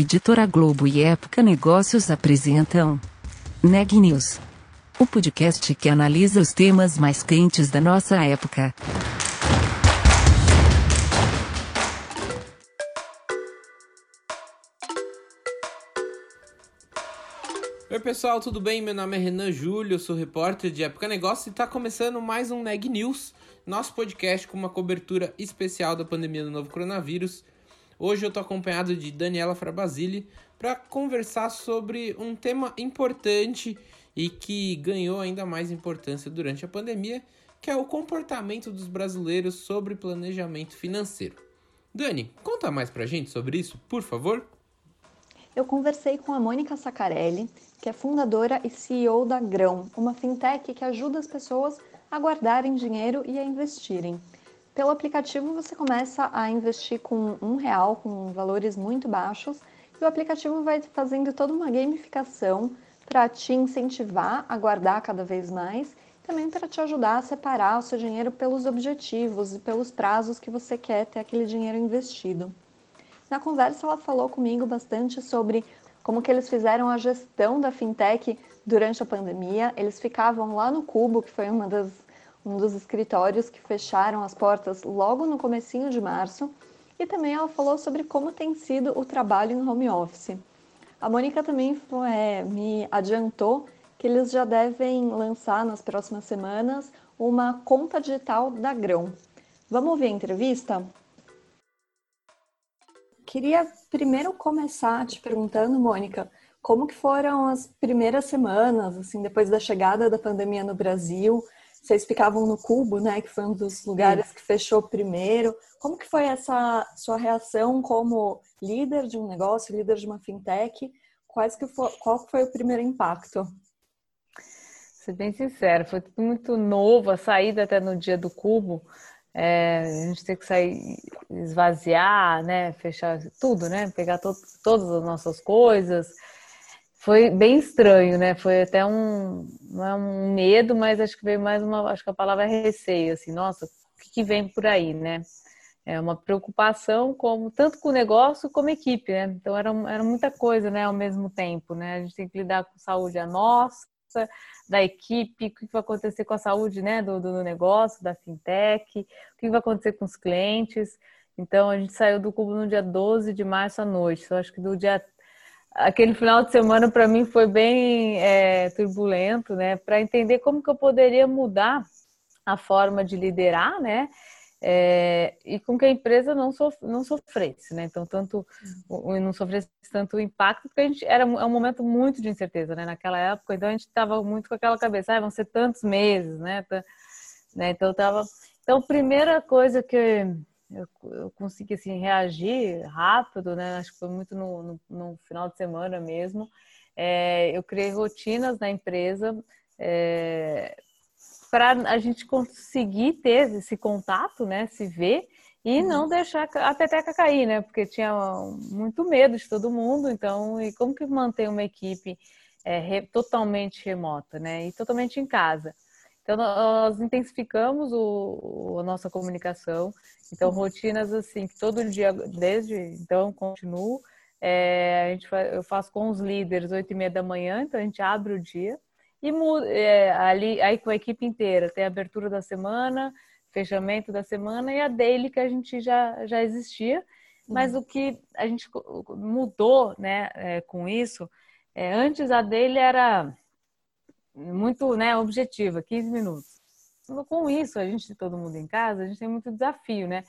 Editora Globo e Época Negócios apresentam Neg News, o podcast que analisa os temas mais quentes da nossa época. Oi pessoal, tudo bem? Meu nome é Renan Júlio, sou repórter de Época Negócios e está começando mais um Neg News, nosso podcast com uma cobertura especial da pandemia do novo coronavírus. Hoje eu estou acompanhado de Daniela Frabasile para conversar sobre um tema importante e que ganhou ainda mais importância durante a pandemia, que é o comportamento dos brasileiros sobre planejamento financeiro. Dani, conta mais pra gente sobre isso, por favor. Eu conversei com a Mônica Sacarelli, que é fundadora e CEO da Grão, uma fintech que ajuda as pessoas a guardarem dinheiro e a investirem. Pelo aplicativo você começa a investir com um real, com valores muito baixos, e o aplicativo vai fazendo toda uma gamificação para te incentivar a guardar cada vez mais, também para te ajudar a separar o seu dinheiro pelos objetivos e pelos prazos que você quer ter aquele dinheiro investido. Na conversa ela falou comigo bastante sobre como que eles fizeram a gestão da fintech durante a pandemia. Eles ficavam lá no Cubo, que foi uma das um dos escritórios que fecharam as portas logo no comecinho de março, e também ela falou sobre como tem sido o trabalho em home office. A Mônica também é, me adiantou que eles já devem lançar nas próximas semanas uma conta digital da Grão. Vamos ouvir a entrevista? Queria primeiro começar te perguntando, Mônica, como que foram as primeiras semanas, assim, depois da chegada da pandemia no Brasil? Vocês ficavam no Cubo, né? Que foi um dos lugares que fechou primeiro. Como que foi essa sua reação como líder de um negócio, líder de uma fintech? Quais que foi, qual foi o primeiro impacto? Ser bem sincero, foi tudo muito novo, a saída até no dia do Cubo. É, a gente tem que sair, esvaziar, né? Fechar tudo, né? Pegar to todas as nossas coisas foi bem estranho, né? Foi até um, é um medo, mas acho que veio mais uma, acho que a palavra é receio, assim, nossa, o que, que vem por aí, né? É uma preocupação como tanto com o negócio como equipe, né? Então era, era muita coisa, né, ao mesmo tempo, né? A gente tem que lidar com saúde a nossa, da equipe, o que vai acontecer com a saúde, né, do, do negócio, da fintech, o que vai acontecer com os clientes. Então a gente saiu do cubo no dia 12 de março à noite. Eu acho que do dia aquele final de semana para mim foi bem é, turbulento, né? Para entender como que eu poderia mudar a forma de liderar, né? É, e com que a empresa não, sof não sofresse, né? Então, tanto não sofresse tanto impacto, porque a gente era é um momento muito de incerteza, né? Naquela época, então a gente estava muito com aquela cabeça, ah, vão ser tantos meses, né? né? Então, tava. Então, primeira coisa que eu, eu consegui assim, reagir rápido, né? Acho que foi muito no, no, no final de semana mesmo. É, eu criei rotinas na empresa é, para a gente conseguir ter esse contato, né? Se ver e uhum. não deixar a peteca cair, né? Porque tinha muito medo de todo mundo. Então, e como que mantém uma equipe é, re, totalmente remota, né? E totalmente em casa? Então, nós intensificamos o, a nossa comunicação. Então, rotinas assim, que todo dia, desde então, continuo. É, a gente eu faço com os líderes oito e meia da manhã, então a gente abre o dia. E é, ali, aí com a equipe inteira, tem a abertura da semana, fechamento da semana e a daily que a gente já, já existia. Mas uhum. o que a gente mudou né, é, com isso, é, antes a daily era muito né, objetiva, 15 minutos. Com isso, a gente, todo mundo em casa, a gente tem muito desafio, né?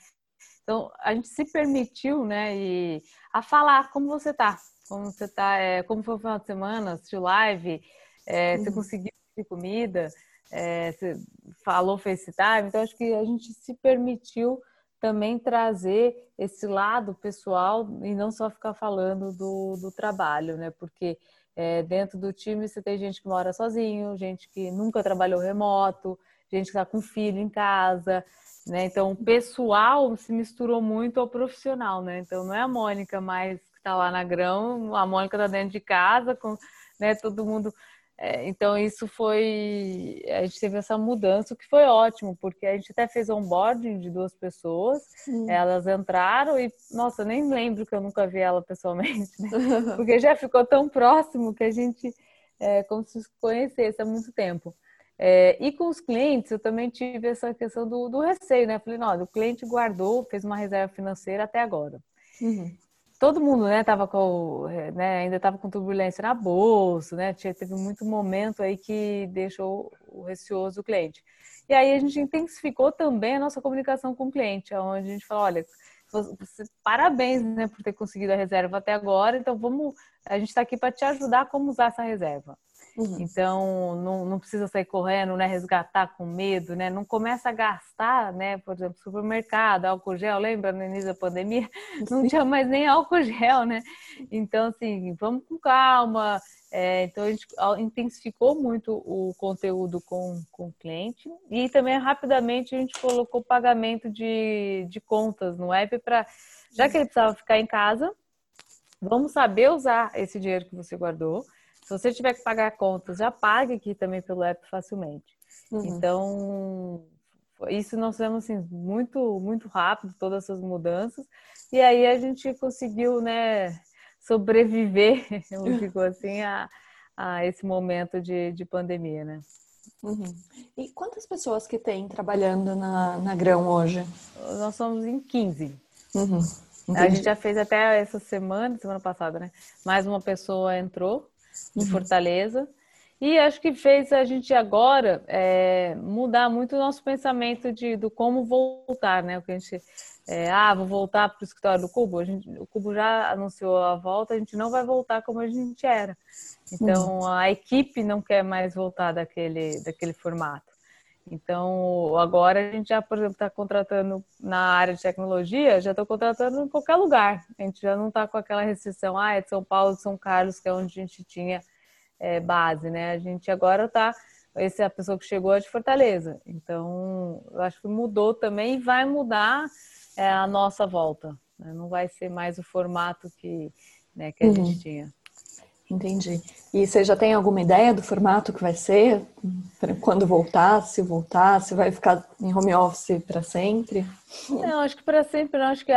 Então, a gente se permitiu, né, e, a falar como você tá, como você tá, é, como foi o final de semana, assistiu live, é, você conseguiu comida, é, você falou FaceTime, então acho que a gente se permitiu também trazer esse lado pessoal e não só ficar falando do, do trabalho, né? Porque é, dentro do time você tem gente que mora sozinho, gente que nunca trabalhou remoto, gente que está com filho em casa, né? Então, o pessoal se misturou muito ao profissional, né? Então, não é a Mônica mais que está lá na grão, a Mônica está dentro de casa, com né, todo mundo É, então, isso foi. A gente teve essa mudança, o que foi ótimo, porque a gente até fez onboarding de duas pessoas, elas entraram e, nossa, nem lembro que eu nunca vi ela pessoalmente, né? porque já ficou tão próximo que a gente, é, como se conhecesse há muito tempo. É, e com os clientes, eu também tive essa questão do, do receio, né? Falei, não, o cliente guardou, fez uma reserva financeira até agora. Uhum todo mundo, né, tava com, né, ainda estava com turbulência na bolsa, né, teve muito momento aí que deixou o receoso o cliente. E aí a gente intensificou também a nossa comunicação com o cliente, onde a gente falou, olha, você, parabéns, né, por ter conseguido a reserva até agora, então vamos, a gente está aqui para te ajudar a como usar essa reserva. Uhum. Então, não, não precisa sair correndo, né? Resgatar com medo, né? Não começa a gastar, né? Por exemplo, supermercado, álcool gel, lembra no início da pandemia? Não tinha mais nem álcool gel, né? Então, assim, vamos com calma. É, então, a gente intensificou muito o conteúdo com, com o cliente e também rapidamente a gente colocou pagamento de, de contas no app para, já que ele precisava ficar em casa, vamos saber usar esse dinheiro que você guardou se você tiver que pagar contas, já pague aqui também pelo app facilmente. Uhum. Então, isso nós fizemos assim, muito, muito rápido, todas essas mudanças. E aí a gente conseguiu, né, sobreviver, digo assim, a, a esse momento de, de pandemia, né? Uhum. E quantas pessoas que tem trabalhando na, na Grão hoje? Nós somos em 15. Uhum. A gente já fez até essa semana, semana passada, né? Mais uma pessoa entrou de uhum. Fortaleza. E acho que fez a gente agora é, mudar muito o nosso pensamento de, do como voltar, né? O que a gente, é, ah, vou voltar para o escritório do Cubo. A gente, o Cubo já anunciou a volta, a gente não vai voltar como a gente era. Então, a equipe não quer mais voltar daquele, daquele formato. Então, agora a gente já, por exemplo, está contratando na área de tecnologia, já estou contratando em qualquer lugar. A gente já não está com aquela restrição, ah, é de São Paulo, de São Carlos, que é onde a gente tinha é, base, né? A gente agora está, essa é a pessoa que chegou é de Fortaleza. Então, eu acho que mudou também e vai mudar é, a nossa volta. Né? Não vai ser mais o formato que, né, que a uhum. gente tinha. Entendi. E você já tem alguma ideia do formato que vai ser? Quando voltar, se voltar, se vai ficar em home office para sempre? Não, acho que para sempre não. Acho que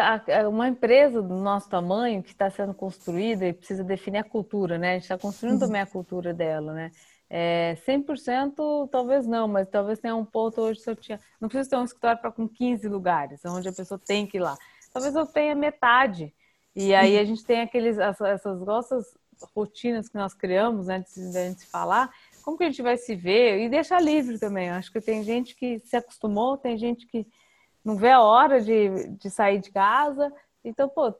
uma empresa do nosso tamanho que está sendo construída e precisa definir a cultura, né? A gente está construindo uhum. também a cultura dela, né? É, 100% talvez não, mas talvez tenha um ponto hoje se eu tinha... Não preciso ter um escritório para com 15 lugares, onde a pessoa tem que ir lá. Talvez eu tenha metade. E aí a gente tem aqueles, essas nossas rotinas que nós criamos antes da gente falar, como que a gente vai se ver e deixar livre também. acho que tem gente que se acostumou, tem gente que não vê a hora de, de sair de casa. Então, pô,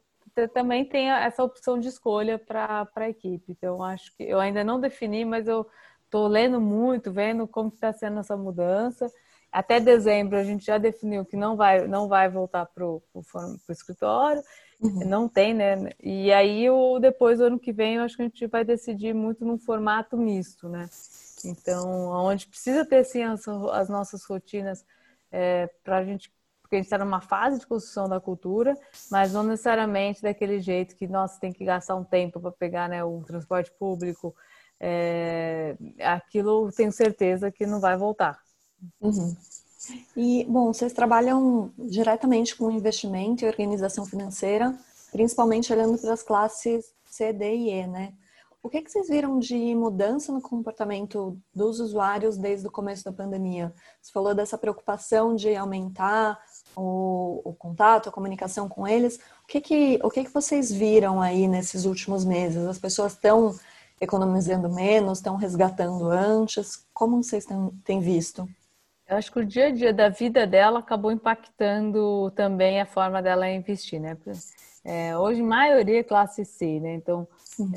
também tem essa opção de escolha para a equipe. Então, acho que eu ainda não defini, mas eu estou lendo muito, vendo como está sendo essa mudança. Até dezembro a gente já definiu que não vai, não vai voltar para o escritório. Uhum. Não tem, né? E aí, o, depois ano que vem, eu acho que a gente vai decidir muito num formato misto, né? Então, onde precisa ter, sim, as, as nossas rotinas é, para a gente porque a gente está numa fase de construção da cultura, mas não necessariamente daquele jeito que nossa tem que gastar um tempo para pegar né, o transporte público. É, aquilo tenho certeza que não vai voltar. Uhum. E, bom, vocês trabalham diretamente com investimento e organização financeira, principalmente olhando para as classes C, D e E, né? O que, que vocês viram de mudança no comportamento dos usuários desde o começo da pandemia? Você falou dessa preocupação de aumentar o, o contato, a comunicação com eles. O que, que, o que, que vocês viram aí nesses últimos meses? As pessoas estão economizando menos, estão resgatando antes? Como vocês têm, têm visto? Eu acho que o dia a dia da vida dela acabou impactando também a forma dela investir, né? É, hoje, maioria é classe C, né? Então,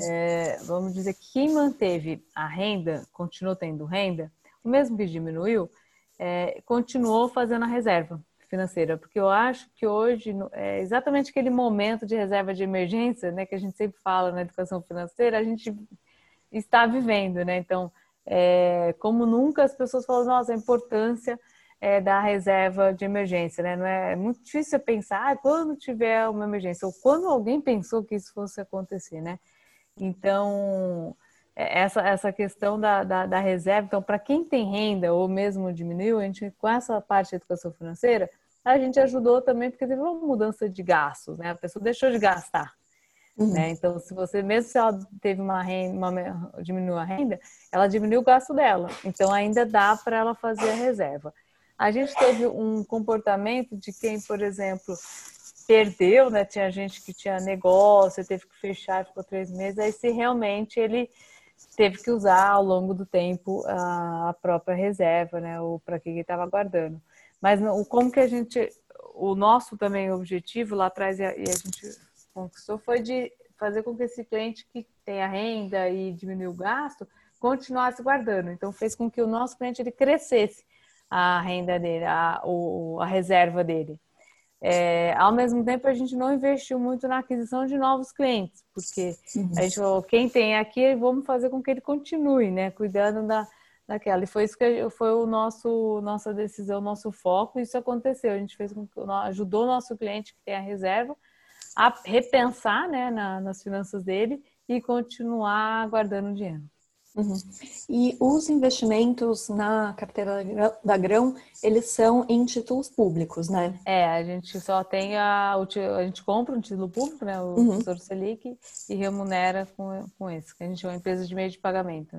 é, vamos dizer que quem manteve a renda, continuou tendo renda, o mesmo que diminuiu, é, continuou fazendo a reserva financeira, porque eu acho que hoje é exatamente aquele momento de reserva de emergência, né, que a gente sempre fala na educação financeira, a gente está vivendo, né? Então, é, como nunca as pessoas falam, nossa, a importância é, da reserva de emergência, né? Não é, é muito difícil pensar ah, quando tiver uma emergência ou quando alguém pensou que isso fosse acontecer, né? Então, é, essa, essa questão da, da, da reserva. Então, para quem tem renda ou mesmo diminuiu, a gente, com essa parte de educação financeira, a gente ajudou também porque teve uma mudança de gastos, né? A pessoa deixou de gastar. Uhum. Né? Então, se você, mesmo se ela teve uma renda, uma, diminuiu a renda, ela diminuiu o gasto dela. Então, ainda dá para ela fazer a reserva. A gente teve um comportamento de quem, por exemplo, perdeu, né? Tinha gente que tinha negócio, teve que fechar, ficou três meses. Aí, se realmente ele teve que usar ao longo do tempo a própria reserva, né? Ou para que ele estava guardando. Mas como que a gente, o nosso também objetivo lá atrás e a gente conquistou foi de fazer com que esse cliente que tem a renda e diminuiu o gasto continuasse guardando. Então fez com que o nosso cliente ele crescesse a renda dele, a, o, a reserva dele. É, ao mesmo tempo, a gente não investiu muito na aquisição de novos clientes, porque uhum. a gente falou, quem tem aqui, vamos fazer com que ele continue, né? Cuidando da, daquela. E foi isso que foi o nosso, nossa decisão, nosso foco, isso aconteceu. A gente fez com que, ajudou o nosso cliente que tem a reserva a repensar né, na, nas finanças dele e continuar guardando dinheiro. Uhum. E os investimentos na carteira da Grão, eles são em títulos públicos, né? É, a gente só tem a. A gente compra um título público, né? O uhum. Tesouro Selic, e remunera com, com esse, que a gente é uma empresa de meio de pagamento.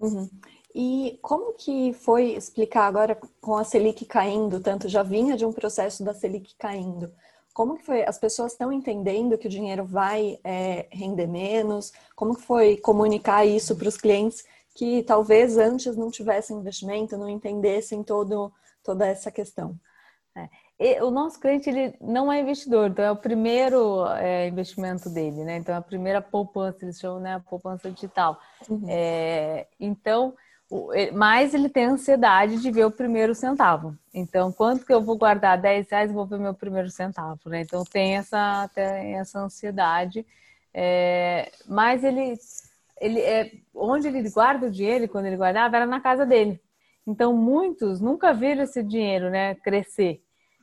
Uhum. E como que foi explicar agora com a Selic caindo, tanto já vinha de um processo da Selic caindo? Como que foi? As pessoas estão entendendo que o dinheiro vai é, render menos? Como que foi comunicar isso para os clientes que talvez antes não tivessem investimento, não entendessem todo, toda essa questão? É. o nosso cliente ele não é investidor, então é o primeiro é, investimento dele, né? Então é a primeira poupança, eles chamam, né? A poupança digital. Uhum. É, então mas ele tem ansiedade de ver o primeiro centavo. Então, quanto que eu vou guardar 10 reais, vou ver meu primeiro centavo, né? Então, tem essa, tem essa ansiedade. É, mas ele, ele é, onde ele guarda o dinheiro, quando ele guardava, era na casa dele. Então, muitos nunca viram esse dinheiro né, crescer.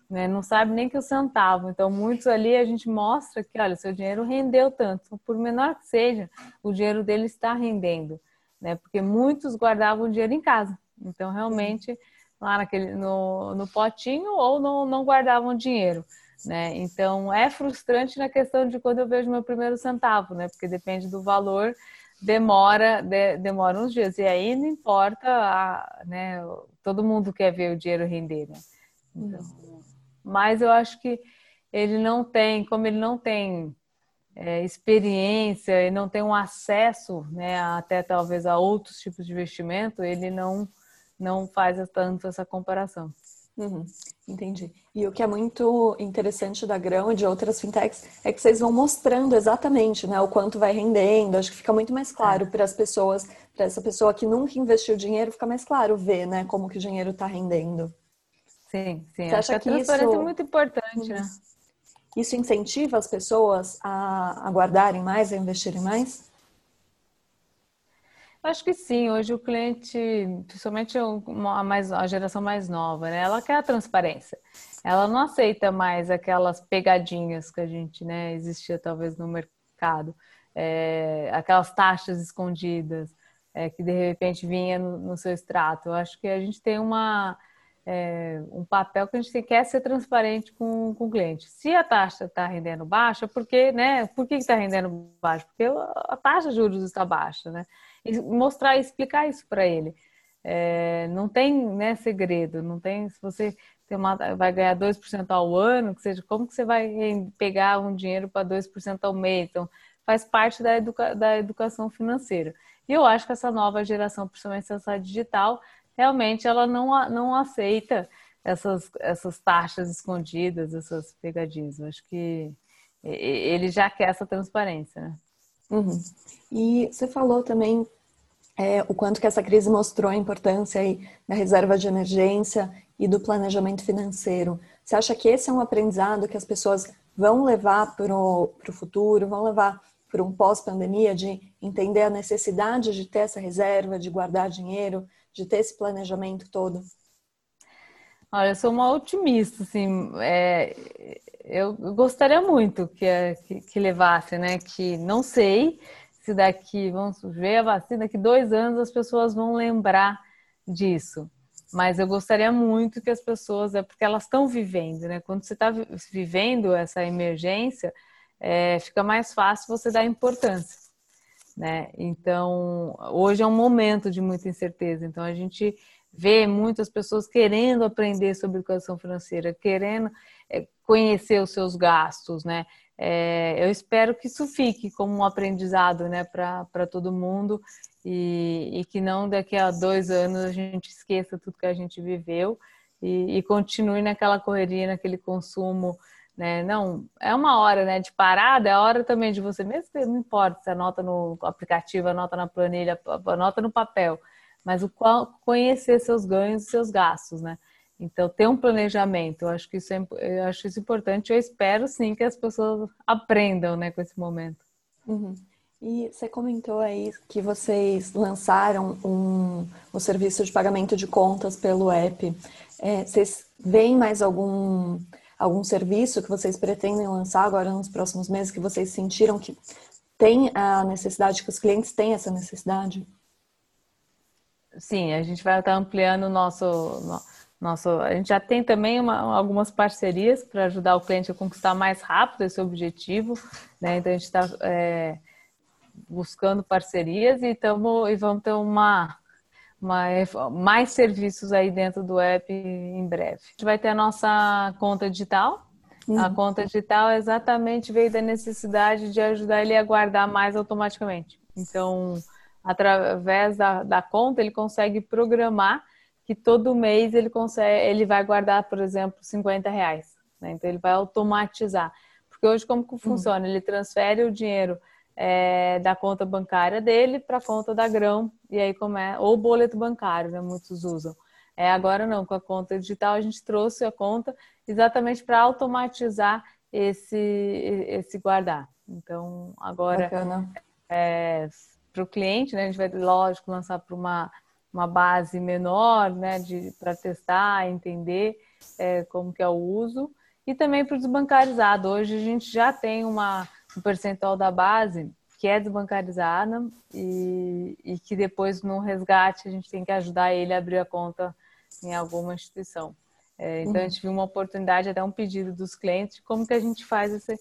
Né? Não sabe nem que o centavo. Então, muitos ali a gente mostra que, olha, seu dinheiro rendeu tanto. Por menor que seja, o dinheiro dele está rendendo né? Porque muitos guardavam dinheiro em casa. Então, realmente, lá naquele, no, no potinho ou não, não guardavam dinheiro. Né? Então é frustrante na questão de quando eu vejo meu primeiro centavo, né? Porque depende do valor, demora, de, demora uns dias. E aí não importa, a, né? Todo mundo quer ver o dinheiro render, né? Então, mas eu acho que ele não tem, como ele não tem é, experiência e não tem um acesso, né, até talvez a outros tipos de investimento, ele não não faz tanto essa comparação. Uhum, entendi. E o que é muito interessante da Grão e de outras fintechs é que vocês vão mostrando exatamente né, o quanto vai rendendo. Acho que fica muito mais claro é. para as pessoas, para essa pessoa que nunca investiu dinheiro, fica mais claro ver né, como que o dinheiro está rendendo. Sim, sim. Você acha que, a transparência isso... é muito importante, né? Isso incentiva as pessoas a, a guardarem mais, a investirem mais? Acho que sim. Hoje o cliente, principalmente a, mais, a geração mais nova, né? Ela quer a transparência. Ela não aceita mais aquelas pegadinhas que a gente, né, existia talvez no mercado, é, aquelas taxas escondidas é, que de repente vinha no, no seu extrato. Eu acho que a gente tem uma é, um papel que a gente quer ser transparente com, com o cliente. Se a taxa está rendendo baixa, porque, né? Por que está rendendo baixa? Porque a taxa de juros está baixa, né? E mostrar e explicar isso para ele. É, não tem né, segredo, não tem. Se você tem uma, vai ganhar 2% ao ano, que seja, como que você vai pegar um dinheiro para 2% ao mês? Então, faz parte da, educa, da educação financeira. E eu acho que essa nova geração, principalmente essa digital, realmente ela não, não aceita essas, essas taxas escondidas, essas pegadinhas. Eu acho que ele já quer essa transparência, né? Uhum. E você falou também é, o quanto que essa crise mostrou a importância aí da reserva de emergência e do planejamento financeiro. Você acha que esse é um aprendizado que as pessoas vão levar para o futuro, vão levar para um pós-pandemia, de entender a necessidade de ter essa reserva, de guardar dinheiro, de ter esse planejamento todo? Olha, eu sou uma otimista, assim, é, eu gostaria muito que, que, que, levasse, né? Que não sei se daqui, vamos ver a vacina, daqui dois anos as pessoas vão lembrar disso. Mas eu gostaria muito que as pessoas, é porque elas estão vivendo, né? Quando você está vivendo essa emergência, é, fica mais fácil você dar importância, né? Então, hoje é um momento de muita incerteza. Então, a gente vê muitas pessoas querendo aprender sobre educação financeira, querendo é, conhecer os seus gastos, né? É, eu espero que isso fique como um aprendizado, né, para todo mundo e, e, que não daqui a dois anos a gente esqueça tudo que a gente viveu e, e continue naquela correria, naquele consumo, né? Não, é uma hora, né, de parada, é a hora também de você mesmo, não importa se anota no aplicativo, anota na planilha, anota no papel, mas o conhecer seus ganhos e seus gastos, né? Então, ter um planejamento, eu acho que isso é, eu acho isso importante. Eu espero sim que as pessoas aprendam né, com esse momento. Uhum. E você comentou aí que vocês lançaram um, um serviço de pagamento de contas pelo app. É, vocês veem mais algum, algum serviço que vocês pretendem lançar agora nos próximos meses que vocês sentiram que tem a necessidade, que os clientes têm essa necessidade? Sim, a gente vai estar ampliando o nosso nosso, a gente já tem também uma, algumas parcerias para ajudar o cliente a conquistar mais rápido esse objetivo, né? Então a gente está é, buscando parcerias e, tamo, e vamos ter uma, uma, mais serviços aí dentro do app em breve. A gente vai ter a nossa conta digital. Uhum. A conta digital exatamente veio da necessidade de ajudar ele a guardar mais automaticamente. Então, através da, da conta, ele consegue programar que todo mês ele consegue, ele vai guardar, por exemplo, 50 reais. Né? Então ele vai automatizar. Porque hoje como que funciona? Ele transfere o dinheiro é, da conta bancária dele para a conta da Grão, e aí como é, ou boleto bancário, né? Muitos usam. É, agora não, com a conta digital a gente trouxe a conta exatamente para automatizar esse, esse guardar. Então, agora é, para o cliente, né, a gente vai, lógico, lançar para uma uma base menor, né, para testar, entender é, como que é o uso e também para o desbancarizado. Hoje a gente já tem uma um percentual da base que é desbancarizada e, e que depois no resgate a gente tem que ajudar ele a abrir a conta em alguma instituição. É, então a gente viu uma oportunidade, até um pedido dos clientes de como que a gente faz esse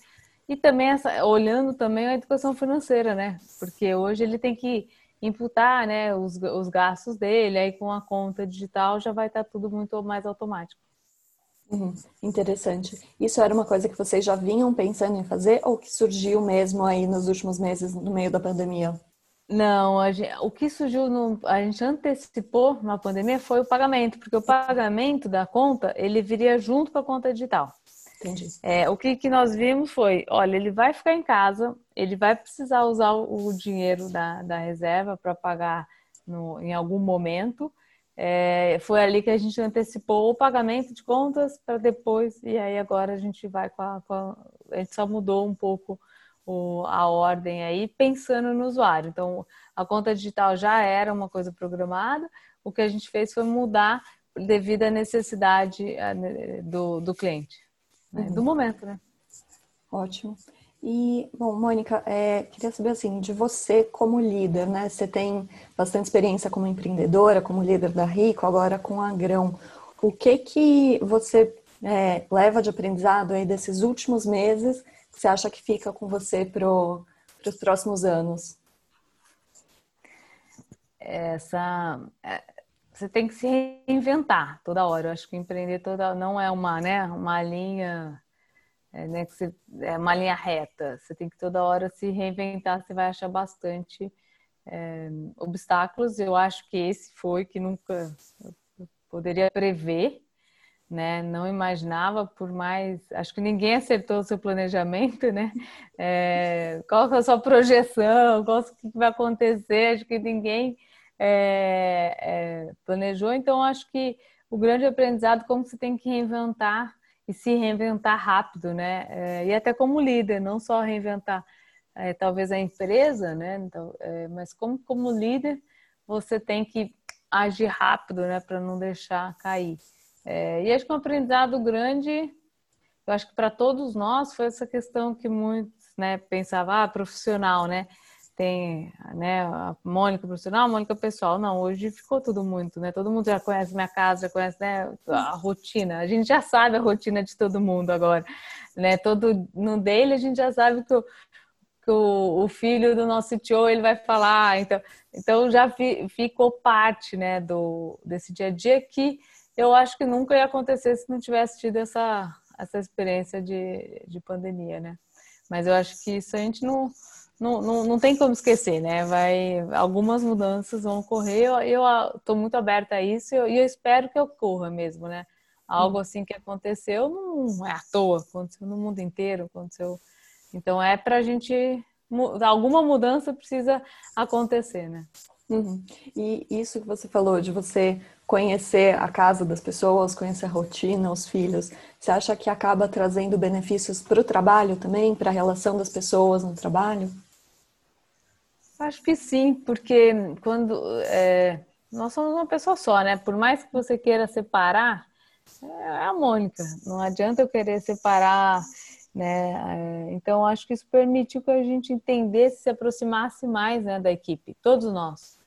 e também essa, olhando também a educação financeira, né? Porque hoje ele tem que imputar né, os, os gastos dele, aí com a conta digital já vai estar tudo muito mais automático. Uhum, interessante. Isso era uma coisa que vocês já vinham pensando em fazer ou que surgiu mesmo aí nos últimos meses, no meio da pandemia? Não, gente, o que surgiu, no, a gente antecipou na pandemia foi o pagamento, porque o pagamento da conta, ele viria junto com a conta digital. Entendi. É, o que, que nós vimos foi, olha, ele vai ficar em casa, ele vai precisar usar o dinheiro da, da reserva para pagar no, em algum momento. É, foi ali que a gente antecipou o pagamento de contas para depois, e aí agora a gente vai com a, com a, a gente só mudou um pouco o, a ordem aí, pensando no usuário. Então, a conta digital já era uma coisa programada, o que a gente fez foi mudar devido à necessidade do, do cliente né? do momento, né? Ótimo. E, bom, Mônica, é, queria saber assim, de você como líder, né? Você tem bastante experiência como empreendedora, como líder da Rico, agora com a Grão. O que que você é, leva de aprendizado aí desses últimos meses que você acha que fica com você para os próximos anos? Essa, é, você tem que se reinventar toda hora. Eu acho que empreender toda não é uma, né, uma linha, é, né, que você, é uma linha reta. Você tem que toda hora se reinventar. Você vai achar bastante é, obstáculos. Eu acho que esse foi que nunca poderia prever, né? Não imaginava, por mais, acho que ninguém acertou o seu planejamento, né? É, qual é a sua projeção? Qual, o que vai acontecer? Acho que ninguém é, é, planejou. Então, acho que o grande aprendizado como você tem que reinventar e se reinventar rápido, né? É, e até como líder, não só reinventar é, talvez a empresa, né? Então, é, mas como como líder você tem que agir rápido, né? Para não deixar cair. É, e acho que um aprendizado grande, eu acho que para todos nós foi essa questão que muitos, né? Pensavam, ah, profissional, né? Tem né, a Mônica profissional, a Mônica pessoal. Não, hoje ficou tudo muito, né? Todo mundo já conhece minha casa, já conhece né, a rotina. A gente já sabe a rotina de todo mundo agora, né? Todo no dele a gente já sabe que o, que o, o filho do nosso tio ele vai falar. Então, então já fi, ficou parte, né, do desse dia a dia que eu acho que nunca ia acontecer se não tivesse tido essa essa experiência de, de pandemia, né? Mas eu acho que isso a gente não não, não, não tem como esquecer, né? Vai, algumas mudanças vão ocorrer. Eu estou muito aberta a isso e eu, eu, espero que ocorra mesmo, né? Algo assim que aconteceu não é à toa, aconteceu no mundo inteiro, aconteceu. Então é para a gente alguma mudança precisa acontecer, né? Uhum. E isso que você falou de você conhecer a casa das pessoas, conhecer a rotina, os filhos, você acha que acaba trazendo benefícios para o trabalho também, para a relação das pessoas no trabalho? Acho que sim, porque quando é, nós somos uma pessoa só, né? Por mais que você queira separar, é a Mônica. Não adianta eu querer separar, né? É, então acho que isso permitiu que a gente entendesse, se aproximasse mais, né, da equipe, todos nós.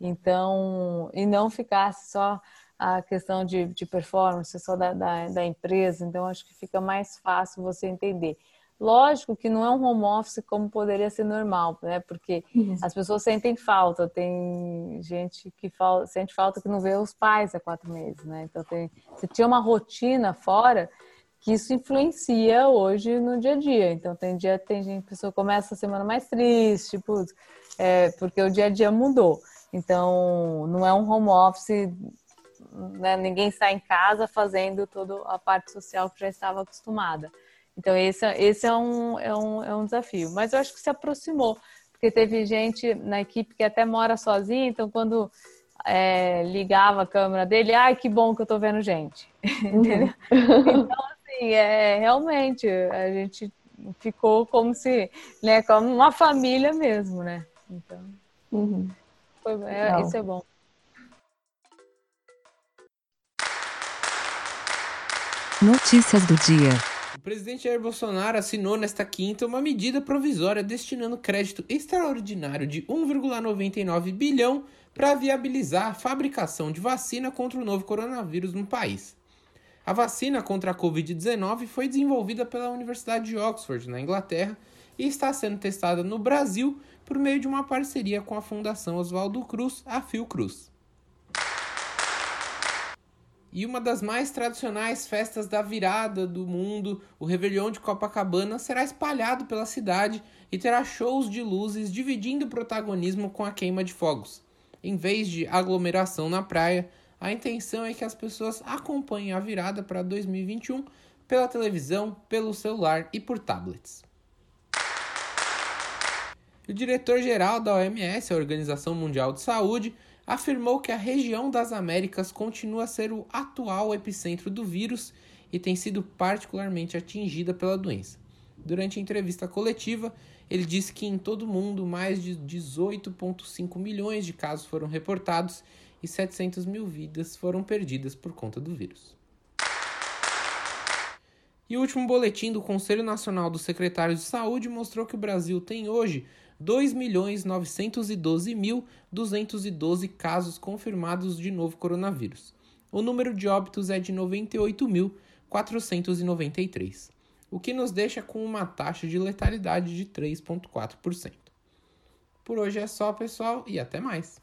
Então, e não ficasse só a questão de, de performance, só da, da, da empresa. Então, acho que fica mais fácil você entender. Lógico que não é um home office como poderia ser normal, né? Porque uhum. as pessoas sentem falta. Tem gente que fala, sente falta que não vê os pais há quatro meses, né? Então tem, você tinha uma rotina fora que isso influencia hoje no dia a dia. Então tem dia tem gente, pessoa começa a semana mais triste, tipo, é, porque o dia a dia mudou. Então não é um home office, né? ninguém está em casa fazendo toda a parte social que já estava acostumada. Então, esse, esse é, um, é, um, é um desafio. Mas eu acho que se aproximou, porque teve gente na equipe que até mora sozinha, então quando é, ligava a câmera dele, ai, que bom que eu tô vendo gente. Uhum. Entendeu? Então, assim, é, realmente, a gente ficou como se, né, como uma família mesmo, né? Então, uhum. foi, é, isso é bom. Notícias do dia. O presidente Jair Bolsonaro assinou nesta quinta uma medida provisória destinando crédito extraordinário de 1,99 bilhão para viabilizar a fabricação de vacina contra o novo coronavírus no país. A vacina contra a Covid-19 foi desenvolvida pela Universidade de Oxford, na Inglaterra, e está sendo testada no Brasil por meio de uma parceria com a Fundação Oswaldo Cruz, a Fiocruz. E uma das mais tradicionais festas da virada do mundo, o Réveillon de Copacabana, será espalhado pela cidade e terá shows de luzes dividindo o protagonismo com a queima de fogos. Em vez de aglomeração na praia, a intenção é que as pessoas acompanhem a virada para 2021 pela televisão, pelo celular e por tablets. O diretor-geral da OMS, a Organização Mundial de Saúde, afirmou que a região das Américas continua a ser o atual epicentro do vírus e tem sido particularmente atingida pela doença. Durante a entrevista coletiva, ele disse que em todo o mundo mais de 18,5 milhões de casos foram reportados e 700 mil vidas foram perdidas por conta do vírus. E o último boletim do Conselho Nacional dos Secretários de Saúde mostrou que o Brasil tem hoje 2.912.212 casos confirmados de novo coronavírus. O número de óbitos é de 98.493, o que nos deixa com uma taxa de letalidade de 3,4%. Por hoje é só, pessoal, e até mais!